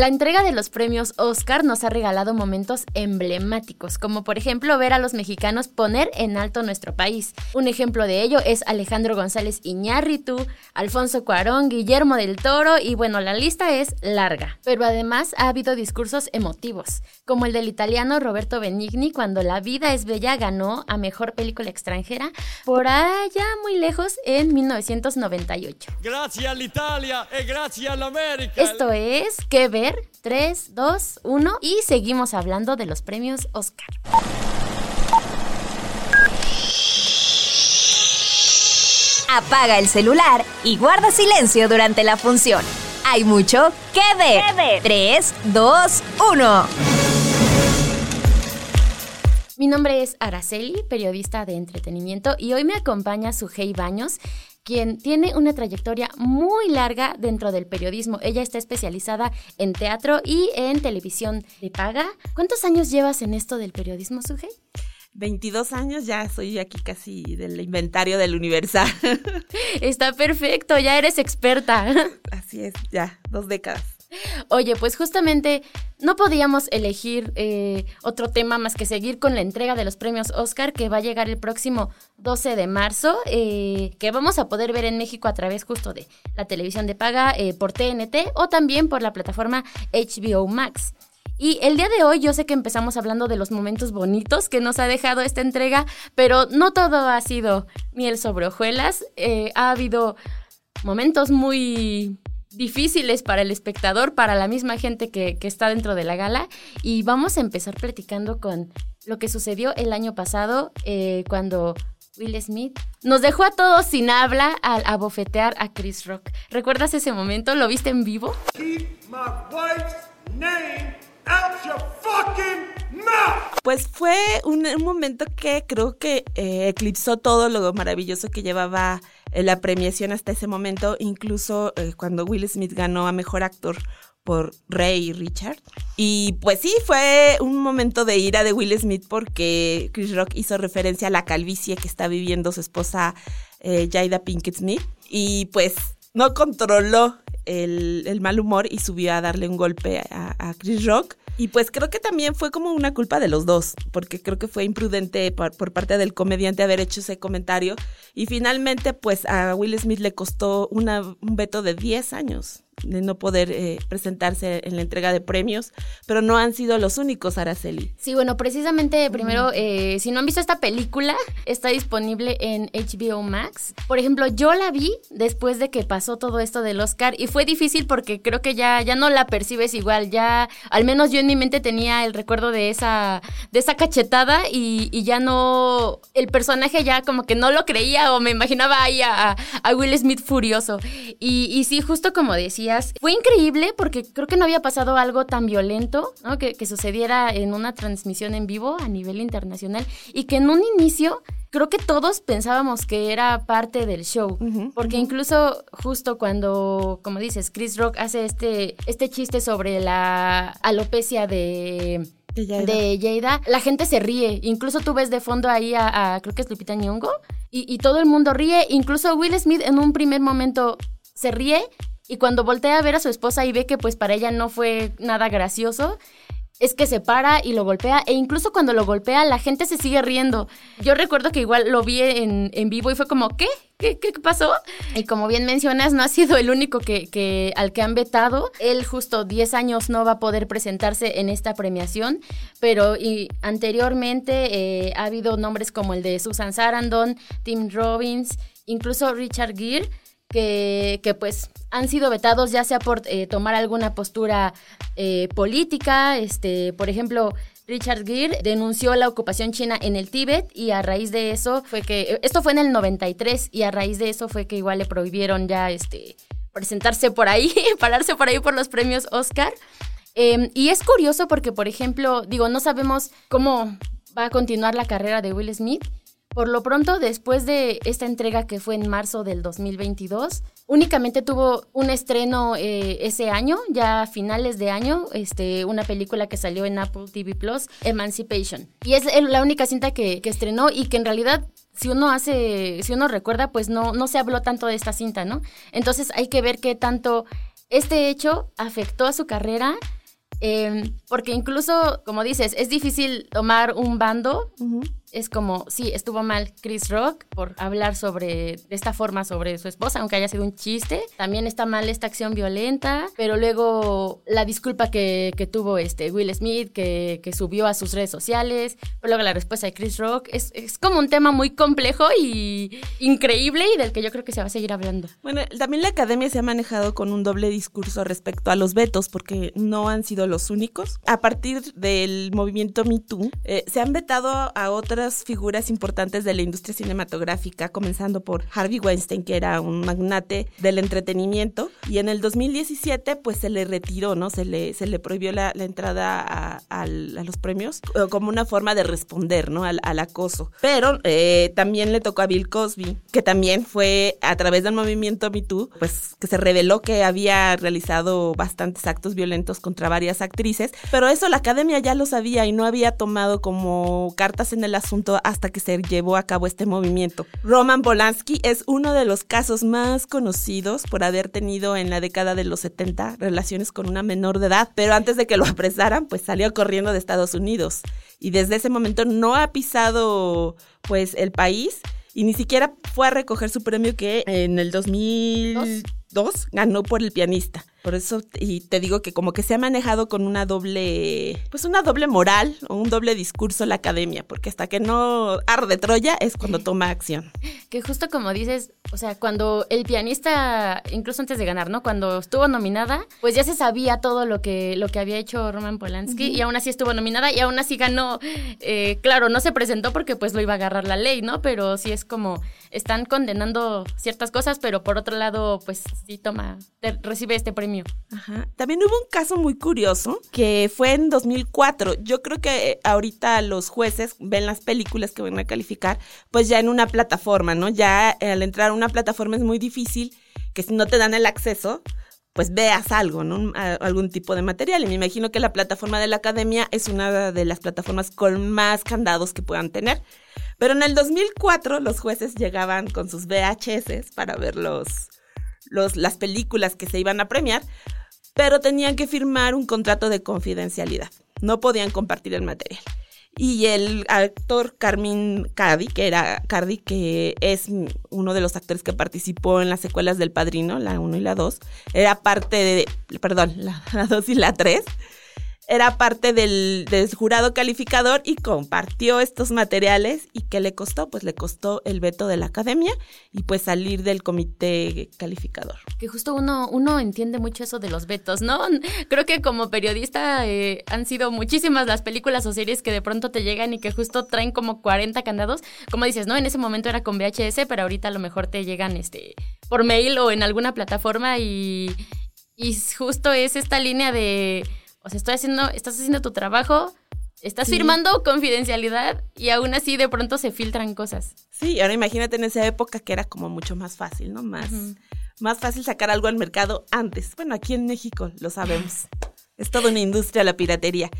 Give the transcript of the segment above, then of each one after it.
La entrega de los premios Oscar nos ha regalado momentos emblemáticos, como por ejemplo ver a los mexicanos poner en alto nuestro país. Un ejemplo de ello es Alejandro González Iñárritu, Alfonso Cuarón, Guillermo del Toro y bueno, la lista es larga. Pero además ha habido discursos emotivos, como el del italiano Roberto Benigni cuando La vida es bella ganó a mejor película extranjera por allá muy lejos en 1998. Gracias all'Italia e grazie all'America. Esto es que ver 3, 2, 1 y seguimos hablando de los premios Oscar. Apaga el celular y guarda silencio durante la función. Hay mucho que ver. 3, 2, 1. Mi nombre es Araceli, periodista de entretenimiento, y hoy me acompaña Sujei Baños, quien tiene una trayectoria muy larga dentro del periodismo. Ella está especializada en teatro y en televisión de paga. ¿Cuántos años llevas en esto del periodismo, Sujei? 22 años ya soy aquí casi del inventario del Universal. Está perfecto, ya eres experta. Así es, ya, dos décadas. Oye, pues justamente no podíamos elegir eh, otro tema más que seguir con la entrega de los premios Oscar que va a llegar el próximo 12 de marzo, eh, que vamos a poder ver en México a través justo de la televisión de paga eh, por TNT o también por la plataforma HBO Max. Y el día de hoy yo sé que empezamos hablando de los momentos bonitos que nos ha dejado esta entrega, pero no todo ha sido miel sobre hojuelas. ha habido momentos muy difíciles para el espectador, para la misma gente que, que, está dentro de la gala. Y vamos a empezar platicando con lo que sucedió el año pasado eh, cuando Will Smith nos dejó a todos sin habla al abofetear a Chris Rock. ¿Recuerdas ese momento? ¿Lo viste en vivo? My wife's name out your fucking. Pues fue un, momento que creo que eh, eclipsó todo lo maravilloso que llevaba eh, la premiación hasta ese momento, incluso eh, cuando Will Smith ganó a Mejor Actor por Ray Richard. Y pues sí, fue un momento de ira de Will Smith porque Chris Rock hizo referencia a la calvicie que está viviendo su esposa Jada Pinkett Smith. Y pues no controló el, mal humor y subió a darle un golpe a Chris Rock. Y pues creo que también fue como una culpa de los dos, porque creo que fue imprudente por, parte del comediante haber hecho ese comentario. Y finalmente, pues a Will Smith le costó una, un veto de 10 años de no poder eh, presentarse en la entrega de premios, pero no han sido los únicos, Araceli. Sí, bueno, precisamente primero, eh, si no han visto esta película, está disponible en HBO Max. Por ejemplo, yo la vi después de que pasó todo esto del Oscar y fue difícil porque creo que ya, ya no la percibes igual, ya al menos yo en mi mente tenía el recuerdo de esa, de esa cachetada y, y ya no, el personaje ya como que no lo creía o me imaginaba ahí a, a Will Smith furioso. Y, y sí, justo como decía, fue increíble porque creo que no había pasado algo tan violento, ¿no? que, que, sucediera en una transmisión en vivo a nivel internacional y que en un inicio creo que todos pensábamos que era parte del show, uh -huh, porque uh -huh. incluso justo cuando, como dices, Chris Rock hace este, este chiste sobre la alopecia de... De Jada. la gente se ríe. Incluso tú ves de fondo ahí a, a creo que es Lupita Nyong'o, y, y todo el mundo ríe. Incluso Will Smith en un primer momento se ríe y cuando voltea a ver a su esposa y ve que pues para ella no fue nada gracioso, es que se para y lo golpea. E incluso cuando lo golpea, la gente se sigue riendo. Yo recuerdo que igual lo vi en, vivo y fue como, ¿qué? ¿Qué, ¿Qué, pasó? Y como bien mencionas, no ha sido el único que, que al que han vetado. Él justo 10 años no va a poder presentarse en esta premiación, pero y anteriormente eh, ha habido nombres como el de Susan Sarandon, Tim Robbins, incluso Richard Gere, que, que pues han sido vetados ya sea por eh, tomar alguna postura eh, política, este, por ejemplo, Richard Gere denunció la ocupación china en el Tíbet y a raíz de eso fue que, esto fue en el 93 y a raíz de eso fue que igual le prohibieron ya este, presentarse por ahí, pararse por ahí por los premios Oscar. Em, y es curioso porque, por ejemplo, digo, no sabemos cómo va a continuar la carrera de Will Smith. Por lo pronto, después de esta entrega que fue en marzo del 2022, únicamente tuvo un estreno eh, ese año, ya a finales de año, este, una película que salió en Apple TV Plus, Emancipation. Y es la única cinta que, estrenó y que en realidad si uno hace, si uno recuerda, pues no, no se habló tanto de esta cinta, ¿no? Entonces hay que ver qué tanto este hecho afectó a su carrera Em, porque incluso, como dices, es difícil tomar un bando es como, sí, estuvo mal Chris Rock por hablar sobre, de esta forma sobre su esposa, aunque haya sido un chiste. También está mal esta acción violenta, pero luego la disculpa que, que tuvo este Will Smith, que, que, subió a sus redes sociales, pero luego la respuesta de Chris Rock, es, es como un tema muy complejo y increíble y del que yo creo que se va a seguir hablando. Bueno, también la academia se ha manejado con un doble discurso respecto a los vetos, porque no han sido los únicos. A partir del movimiento Me Too, eh, se han vetado a otras figuras importantes de la industria cinematográfica, comenzando por Harvey Weinstein, que era un magnate del entretenimiento, y en el 2017 pues se le retiró, ¿no? Se le, se le prohibió la, entrada a, los premios eh, como una forma de responder, ¿no? Al, acoso. Pero eh, también le tocó a Bill Cosby, que también fue a través del movimiento Me Too, pues que se reveló que había realizado bastantes actos violentos contra varias actrices, pero eso la academia ya lo sabía y no había tomado como cartas en el asunto hasta que se llevó a cabo este movimiento. Roman Polanski es uno de los casos más conocidos por haber tenido en la década de los 70 relaciones con una menor de edad, pero antes de que lo apresaran, pues salió corriendo de Estados Unidos y desde ese momento no ha pisado pues el país y ni siquiera fue a recoger su premio que en el 2002 ganó por el pianista. Por eso, y te digo que como que se ha manejado con una doble, pues una doble moral o un doble discurso la academia, porque hasta que no arde Troya es cuando toma acción. Que justo como dices, o sea, cuando el pianista, incluso antes de ganar, ¿no? Cuando estuvo nominada, pues ya se sabía todo lo que, lo que había hecho Roman Polanski y aún así estuvo nominada y aún así ganó. Eh, claro, no se presentó porque pues lo iba a agarrar la ley, ¿no? Pero sí es como, están condenando ciertas cosas, pero por otro lado, pues sí toma, recibe este premio también hubo un caso muy curioso que fue en 2004. Yo creo que ahorita los jueces ven las películas que van a calificar, pues ya en una plataforma, ¿no? Ya al entrar a una plataforma es muy difícil que si no te dan el acceso, pues veas algo, ¿no? algún tipo de material. Y me imagino que la plataforma de la academia es una de las plataformas con más candados que puedan tener. Pero en el 2004 los jueces llegaban con sus VHS para ver los, las películas que se iban a premiar, pero tenían que firmar un contrato de confidencialidad. No podían compartir el material. Y el actor Carmín Cardi, que era Cardi, que es uno de los actores que participó en las secuelas del Padrino, la 1 y la 2, era parte de, perdón, la 2 y la 3 era parte del, jurado calificador y compartió estos materiales y ¿qué le costó? Pues le costó el veto de la academia y pues salir del comité calificador. Que justo uno, uno entiende mucho eso de los vetos, ¿no? Creo que como periodista eh, han sido muchísimas las películas o series que de pronto te llegan y que justo traen como 40 candados. Como dices, ¿no? En ese momento era con VHS, pero ahorita a lo mejor te llegan este por mail o en alguna plataforma y, y justo es esta línea de o sea, estoy haciendo, estás haciendo tu trabajo, estás firmando confidencialidad y aún así de pronto se filtran cosas. Sí, ahora imagínate en esa época que era como mucho más fácil, ¿no? Más, más fácil sacar algo al mercado antes. Bueno, aquí en México lo sabemos. es toda una industria la piratería.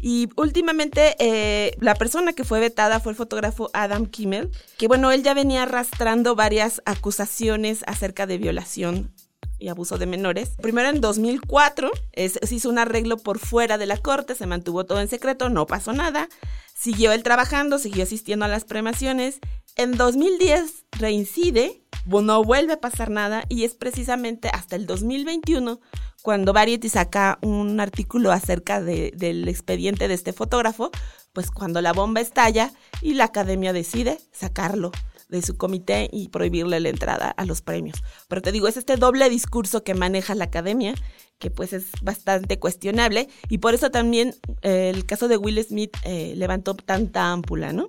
Y últimamente eh, la persona que fue vetada fue el fotógrafo Adam Kimmel, que bueno, él ya venía arrastrando varias acusaciones acerca de violación y abuso de menores. Primero en 2004 se hizo un arreglo por fuera de la corte, se mantuvo todo en secreto, no pasó nada. Siguió él trabajando, siguió asistiendo a las premaciones. En 2010 reincide, no vuelve a pasar nada y es precisamente hasta el 2021 cuando Variety saca un artículo acerca del expediente de este fotógrafo, pues cuando la bomba estalla y la academia decide sacarlo de su comité y prohibirle la entrada a los premios. Pero te digo, es este doble discurso que maneja la academia que pues es bastante cuestionable y por eso también eh, el caso de Will Smith eh, levantó tanta ámpula, ¿no?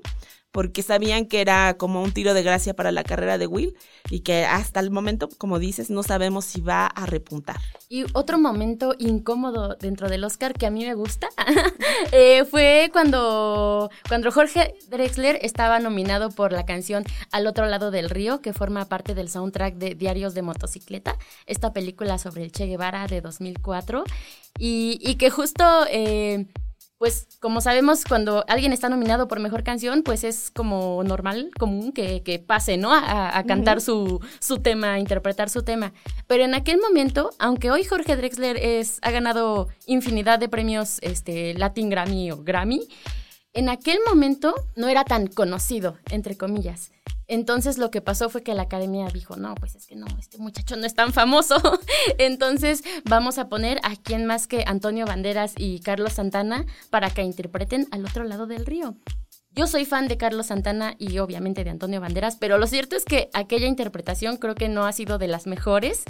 Porque sabían que era como un tiro de gracia para la carrera de Will y que hasta el momento, como dices, no sabemos si va a repuntar. Y otro momento incómodo dentro del Oscar que a mí me gusta eh, fue cuando, cuando Jorge Drexler estaba nominado por la canción Al otro lado del río, que forma parte del soundtrack de Diarios de Motocicleta, esta película sobre el Che Guevara de 2004, y, y que justo... Eh, pues como sabemos, cuando alguien está nominado por mejor canción, pues es como normal, común que, pase, ¿no? A, cantar su, su, tema, a interpretar su tema. Pero en aquel momento, aunque hoy Jorge Drexler es, ha ganado infinidad de premios este, Latin Grammy o Grammy, en aquel momento no era tan conocido, entre comillas. Entonces lo que pasó fue que la academia dijo, no, pues es que no, este muchacho no es tan famoso. Entonces vamos a poner a quien más que Antonio Banderas y Carlos Santana para que interpreten al otro lado del río. Yo soy fan de Carlos Santana y obviamente de Antonio Banderas, pero lo cierto es que aquella interpretación creo que no ha sido de las mejores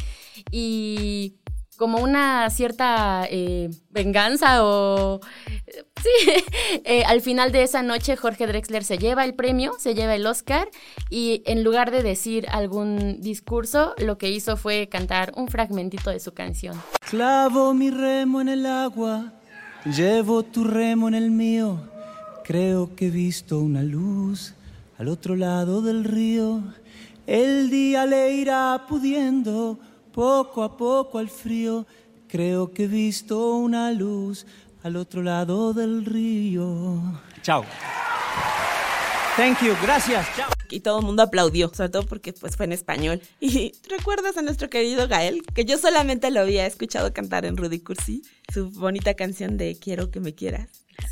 y como una cierta eh, venganza o... Sí, eh, al final de esa noche Jorge Drexler se lleva el premio, se lleva el Oscar y en lugar de decir algún discurso, lo que hizo fue cantar un fragmentito de su canción. Clavo mi remo en el agua, llevo tu remo en el mío, creo que he visto una luz al otro lado del río, el día le irá pudiendo poco a poco al frío, creo que he visto una luz al otro lado del río. Chao. Thank you, gracias. Chao. Y todo el mundo aplaudió, sobre todo porque pues fue en español. Y recuerdas a nuestro querido Gael, que yo solamente lo había escuchado cantar en Rudy Cursi, su bonita canción de Quiero que me quieras.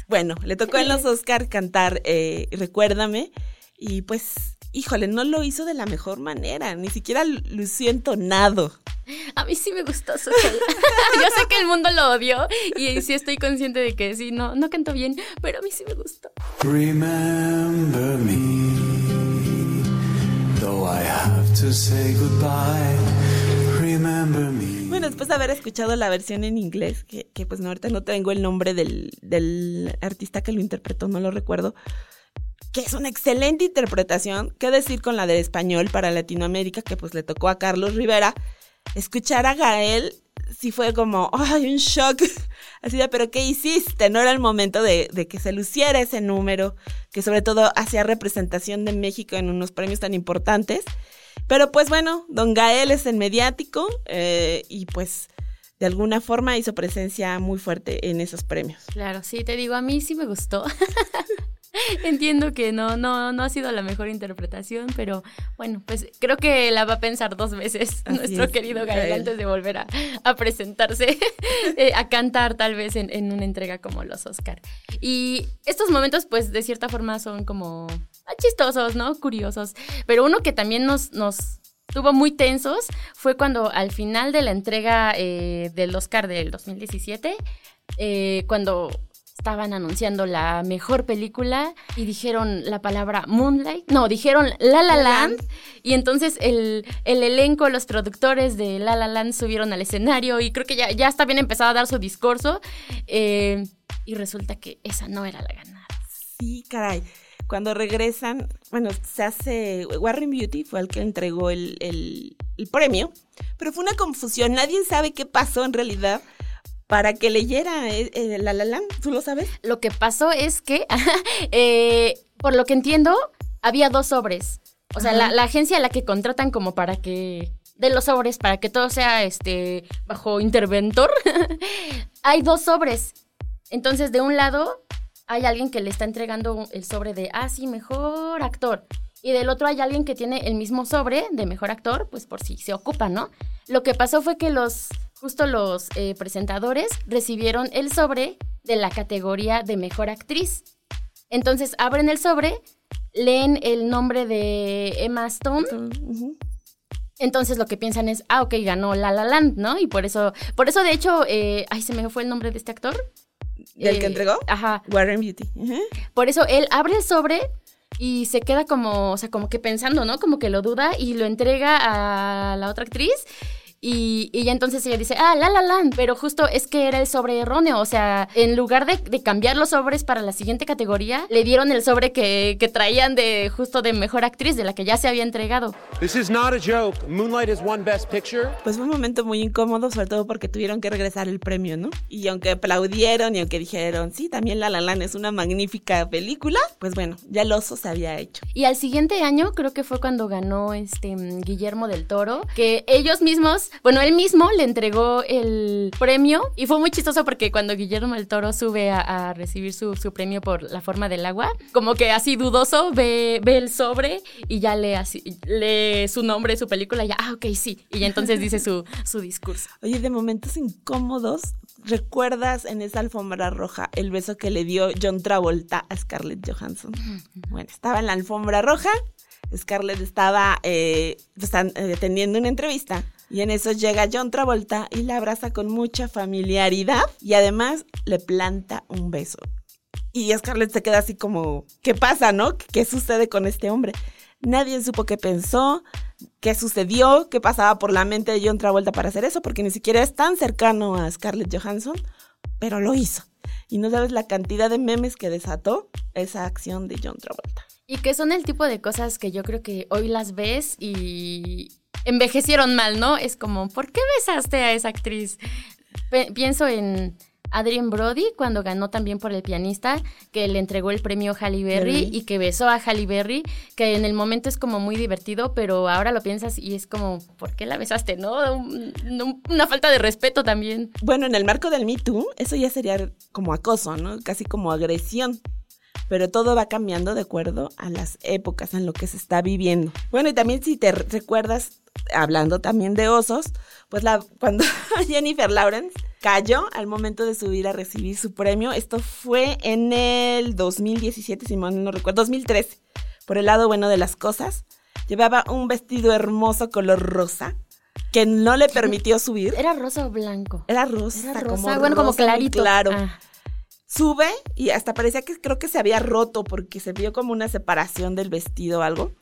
Bueno, le tocó en los Oscar cantar eh, Recuérdame y pues híjole, no lo hizo de la mejor manera, ni siquiera lució entonado. A mí sí me gustó su Yo sé que el mundo lo odió y sí estoy consciente de que sí, no, no cantó bien, pero a mí sí me gustó. Remember me, though I have to say goodbye. Remember me. Bueno, después de haber escuchado la versión en inglés, que, que pues no, ahorita no tengo el nombre del, del artista que lo interpretó, no lo recuerdo que es una excelente interpretación. ¿Qué decir con la de español para Latinoamérica, que pues le tocó a Carlos Rivera? Escuchar a Gael sí fue como, ay, un shock. Así de, pero ¿qué hiciste? No era el momento de, que se luciera ese número, que sobre todo hacía representación de México en unos premios tan importantes. Pero pues bueno, don Gael es el mediático eh, y pues de alguna forma hizo presencia muy fuerte en esos premios. Claro, sí, te digo, a mí sí me gustó. Entiendo que no, no, no ha sido la mejor interpretación, pero bueno, pues creo que la va a pensar dos veces nuestro querido Gael antes de volver a, presentarse, eh, a cantar tal vez en, una entrega como los Oscar. Y estos momentos, pues de cierta forma son como chistosos, ¿no? Curiosos. Pero uno que también nos, nos tuvo muy tensos fue cuando al final de la entrega eh, del Oscar del 2017, eh, cuando estaban anunciando la mejor película y dijeron la palabra Moonlight, no, dijeron La La Land y entonces el, elenco, los productores de La La Land subieron al escenario y creo que ya, ya está bien empezado a dar su discurso eh, y resulta que esa no era la ganada. Sí, caray. Cuando regresan, bueno, se hace, Warren Beauty fue el que entregó el, el premio, pero fue una confusión, nadie sabe qué pasó en realidad para que leyera eh, eh, La La Land. ¿Tú lo sabes? Lo que pasó es que, eh, por lo que entiendo, había dos sobres. O sea, la, agencia a la que contratan como para que de los sobres para que todo sea este bajo interventor. hay dos sobres. Entonces, de un lado hay alguien que le está entregando el sobre de, ah, sí, mejor actor. Y del otro hay alguien que tiene el mismo sobre de mejor actor, pues por si se ocupa, ¿no? Lo que pasó fue que los justo los eh, presentadores recibieron el sobre de la categoría de mejor actriz. Entonces abren el sobre, leen el nombre de Emma Stone. Entonces lo que piensan es, ah, ok, ganó La La Land, ¿no? Y por eso, por eso de hecho, eh, ay, se me fue el nombre de este actor. ¿Del que eh, entregó? Ajá. Warren Beauty. Por eso él abre el sobre y se queda como, o sea, como que pensando, ¿no? Como que lo duda y lo entrega a la otra actriz. Y, y ya entonces ella dice, ah, la la la, pero justo es que era el sobre erróneo, o sea, en lugar de, de cambiar los sobres para la siguiente categoría, le dieron el sobre que, que traían de justo de mejor actriz, de la que ya se había entregado. This is not a joke. Moonlight has won Best Picture. Pues fue un momento muy incómodo, sobre todo porque tuvieron que regresar el premio, ¿no? Y aunque aplaudieron y aunque dijeron, sí, también La La Land es una magnífica película, pues bueno, ya el oso se había hecho. Y al siguiente año creo que fue cuando ganó este Guillermo del Toro, que ellos mismos, bueno, él mismo le entregó el premio y fue muy chistoso porque cuando Guillermo del Toro sube a, a recibir su, su premio por la forma del agua, como que así dudoso ve, ve el sobre y ya lee, así, lee su nombre, su película y ya, ah, ok, sí. Y ya entonces dice su, su discurso. Oye, de momentos incómodos, ¿recuerdas en esa alfombra roja el beso que le dio John Travolta a Scarlett Johansson? Bueno, estaba en la alfombra roja, Scarlett estaba eh, están, eh, teniendo una entrevista y en eso llega John Travolta y la abraza con mucha familiaridad y además le planta un beso. Y Scarlett se queda así como, ¿qué pasa, no? ¿Qué sucede con este hombre? Nadie supo qué pensó, qué sucedió, qué pasaba por la mente de John Travolta para hacer eso, porque ni siquiera es tan cercano a Scarlett Johansson, pero lo hizo. Y no sabes la cantidad de memes que desató esa acción de John Travolta. Y que son el tipo de cosas que yo creo que hoy las ves y envejecieron mal, ¿no? Es como, ¿por qué besaste a esa actriz? Pienso en Adrien Brody cuando ganó también por el pianista, que le entregó el premio Halle Berry y que besó a Halle Berry, que en el momento es como muy divertido, pero ahora lo piensas y es como, ¿por qué la besaste? ¿No? Un- un- una falta de respeto también. Bueno, en el marco del Me Too, eso ya sería como acoso, ¿no? Casi como agresión. Pero todo va cambiando de acuerdo a las épocas en lo que se está viviendo. Bueno, y también si te re- recuerdas, hablando también de osos, pues la, cuando Jennifer Lawrence cayó al momento de subir a recibir su premio, esto fue en el 2017, si mal no recuerdo, 2013, por el lado bueno de las cosas. Llevaba un vestido hermoso color rosa que no le permitió subir. ¿Era rosa o blanco? Era rosa, Era como rosa, bueno, como rosa muy clarito. claro. Ah. Sube y hasta parecía que creo que se había roto porque se vio como una separación del vestido o algo.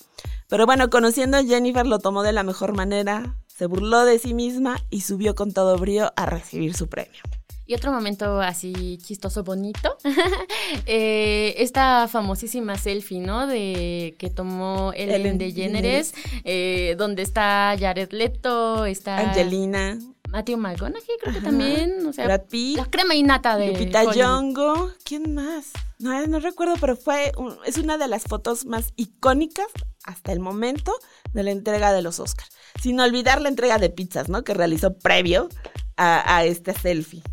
Pero bueno, conociendo a Jennifer lo tomó de la mejor manera, se burló de sí misma y subió con todo brío a recibir su premio. Y otro momento así chistoso, bonito, eh, esta famosísima selfie, ¿no? De que tomó Ellen, Ellen DeGeneres, eh, donde está Jared Leto, está Angelina, Matthew McConaughey, creo que Ajá. también, o sea, Brad Pitt, la crema innata de Lupita Hollywood. Nyong'o, ¿quién más? No, no recuerdo, pero fue un- es una de las fotos más icónicas hasta el momento de la entrega de los Oscars. Sin olvidar la entrega de pizzas, ¿no? Que realizó previo a, a este selfie.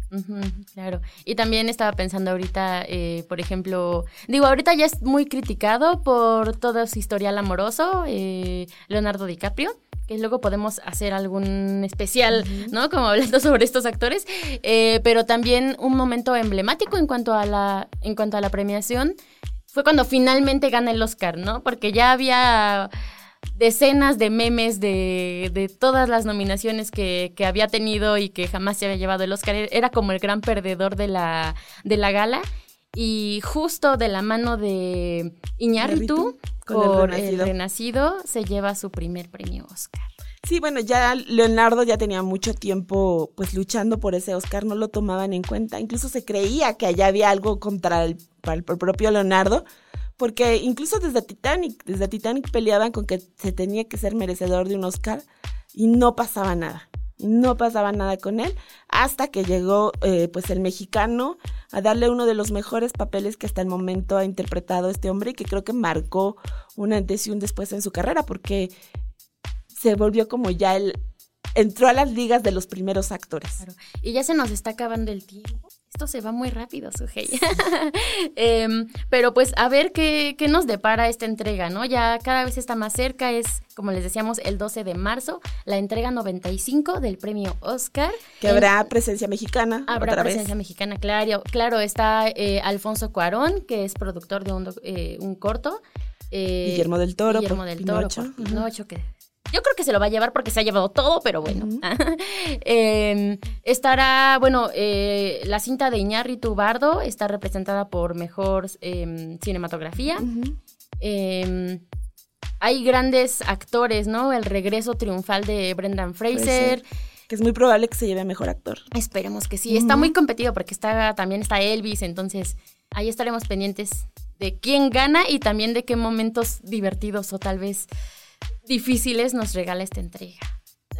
Claro. Y también estaba pensando ahorita, eh, por ejemplo, digo, ahorita ya es muy criticado por todo su historial amoroso, eh, Leonardo DiCaprio, que luego podemos hacer algún especial, ¿no? Como hablando sobre estos actores, eh, pero también un momento emblemático en cuanto a la, en cuanto a la premiación fue cuando finalmente gana el Oscar, ¿no? Porque ya había decenas de memes de, de todas las nominaciones que, que había tenido y que jamás se había llevado el Oscar. Era como el gran perdedor de la, de la gala. Y justo de la mano de Iñárritu, El por el Renacido. renacido, se lleva su primer premio Oscar. Sí, bueno, ya Leonardo ya tenía mucho tiempo pues luchando por ese Oscar, no lo tomaban en cuenta. Incluso se creía que allá había algo contra el, el propio Leonardo, porque incluso desde Titanic, desde Titanic peleaban con que se tenía que ser merecedor de un Oscar y no pasaba nada. No pasaba nada con él hasta que llegó eh, pues el mexicano a darle uno de los mejores papeles que hasta el momento ha interpretado este hombre y que creo que marcó un antes y un después en su carrera porque se volvió como ya el entró a las ligas de los primeros actores. Claro. Y ya se nos está acabando el tiempo. Esto se va muy rápido, Sujei. Em, pero pues a ver qué, qué nos depara esta entrega, ¿no? Ya cada vez está más cerca, es, como les decíamos, el 12 de marzo, la entrega 95 del premio Oscar. Que En- habrá presencia mexicana Habrá otra presencia vez. mexicana, claro. Claro, está eh, Alfonso Cuarón, que es productor de un, eh, un corto. eh, Guillermo del Toro Guillermo por del Pinocho. Toro por. Pinocho, que yo creo que se lo va a llevar porque se ha llevado todo, pero bueno. Eh, estará, bueno, eh, la cinta de Iñárritu Bardo está representada por mejor eh, cinematografía. Em, hay grandes actores, ¿no? El regreso triunfal de Brendan Fraser. Que es muy probable que se lleve a mejor actor. Esperemos que sí. Está muy competido porque está, también está Elvis, entonces ahí estaremos pendientes de quién gana y también de qué momentos divertidos o tal vez difíciles nos regala esta entrega.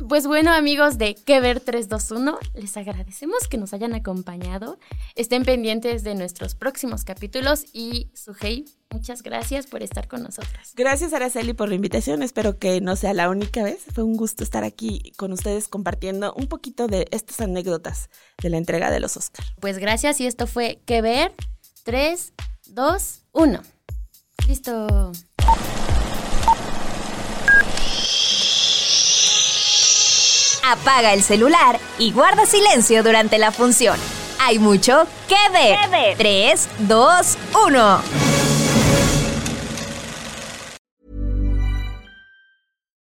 Pues bueno, amigos de Que Ver 321, les agradecemos que nos hayan acompañado. Estén pendientes de nuestros próximos capítulos y Sujei, muchas gracias por estar con nosotras. Gracias, Araceli, por la invitación. Espero que no sea la única vez. Fue un gusto estar aquí con ustedes compartiendo un poquito de estas anécdotas de la entrega de los Oscars. Pues gracias y esto fue Que Ver 3, 2, 1. Listo. Apaga el celular y guarda silencio durante la función. Hay mucho que ver. 3, 2, 1.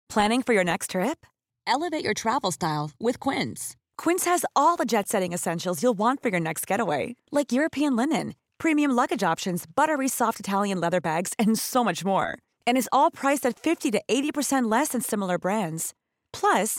Planning for your next trip? Elevate your travel style with Quince. Quince has all the jet setting essentials you'll want for your next getaway, like European linen, premium luggage options, buttery soft Italian leather bags, and so much more. And is all priced at 50 to 80% less than similar brands. Plus,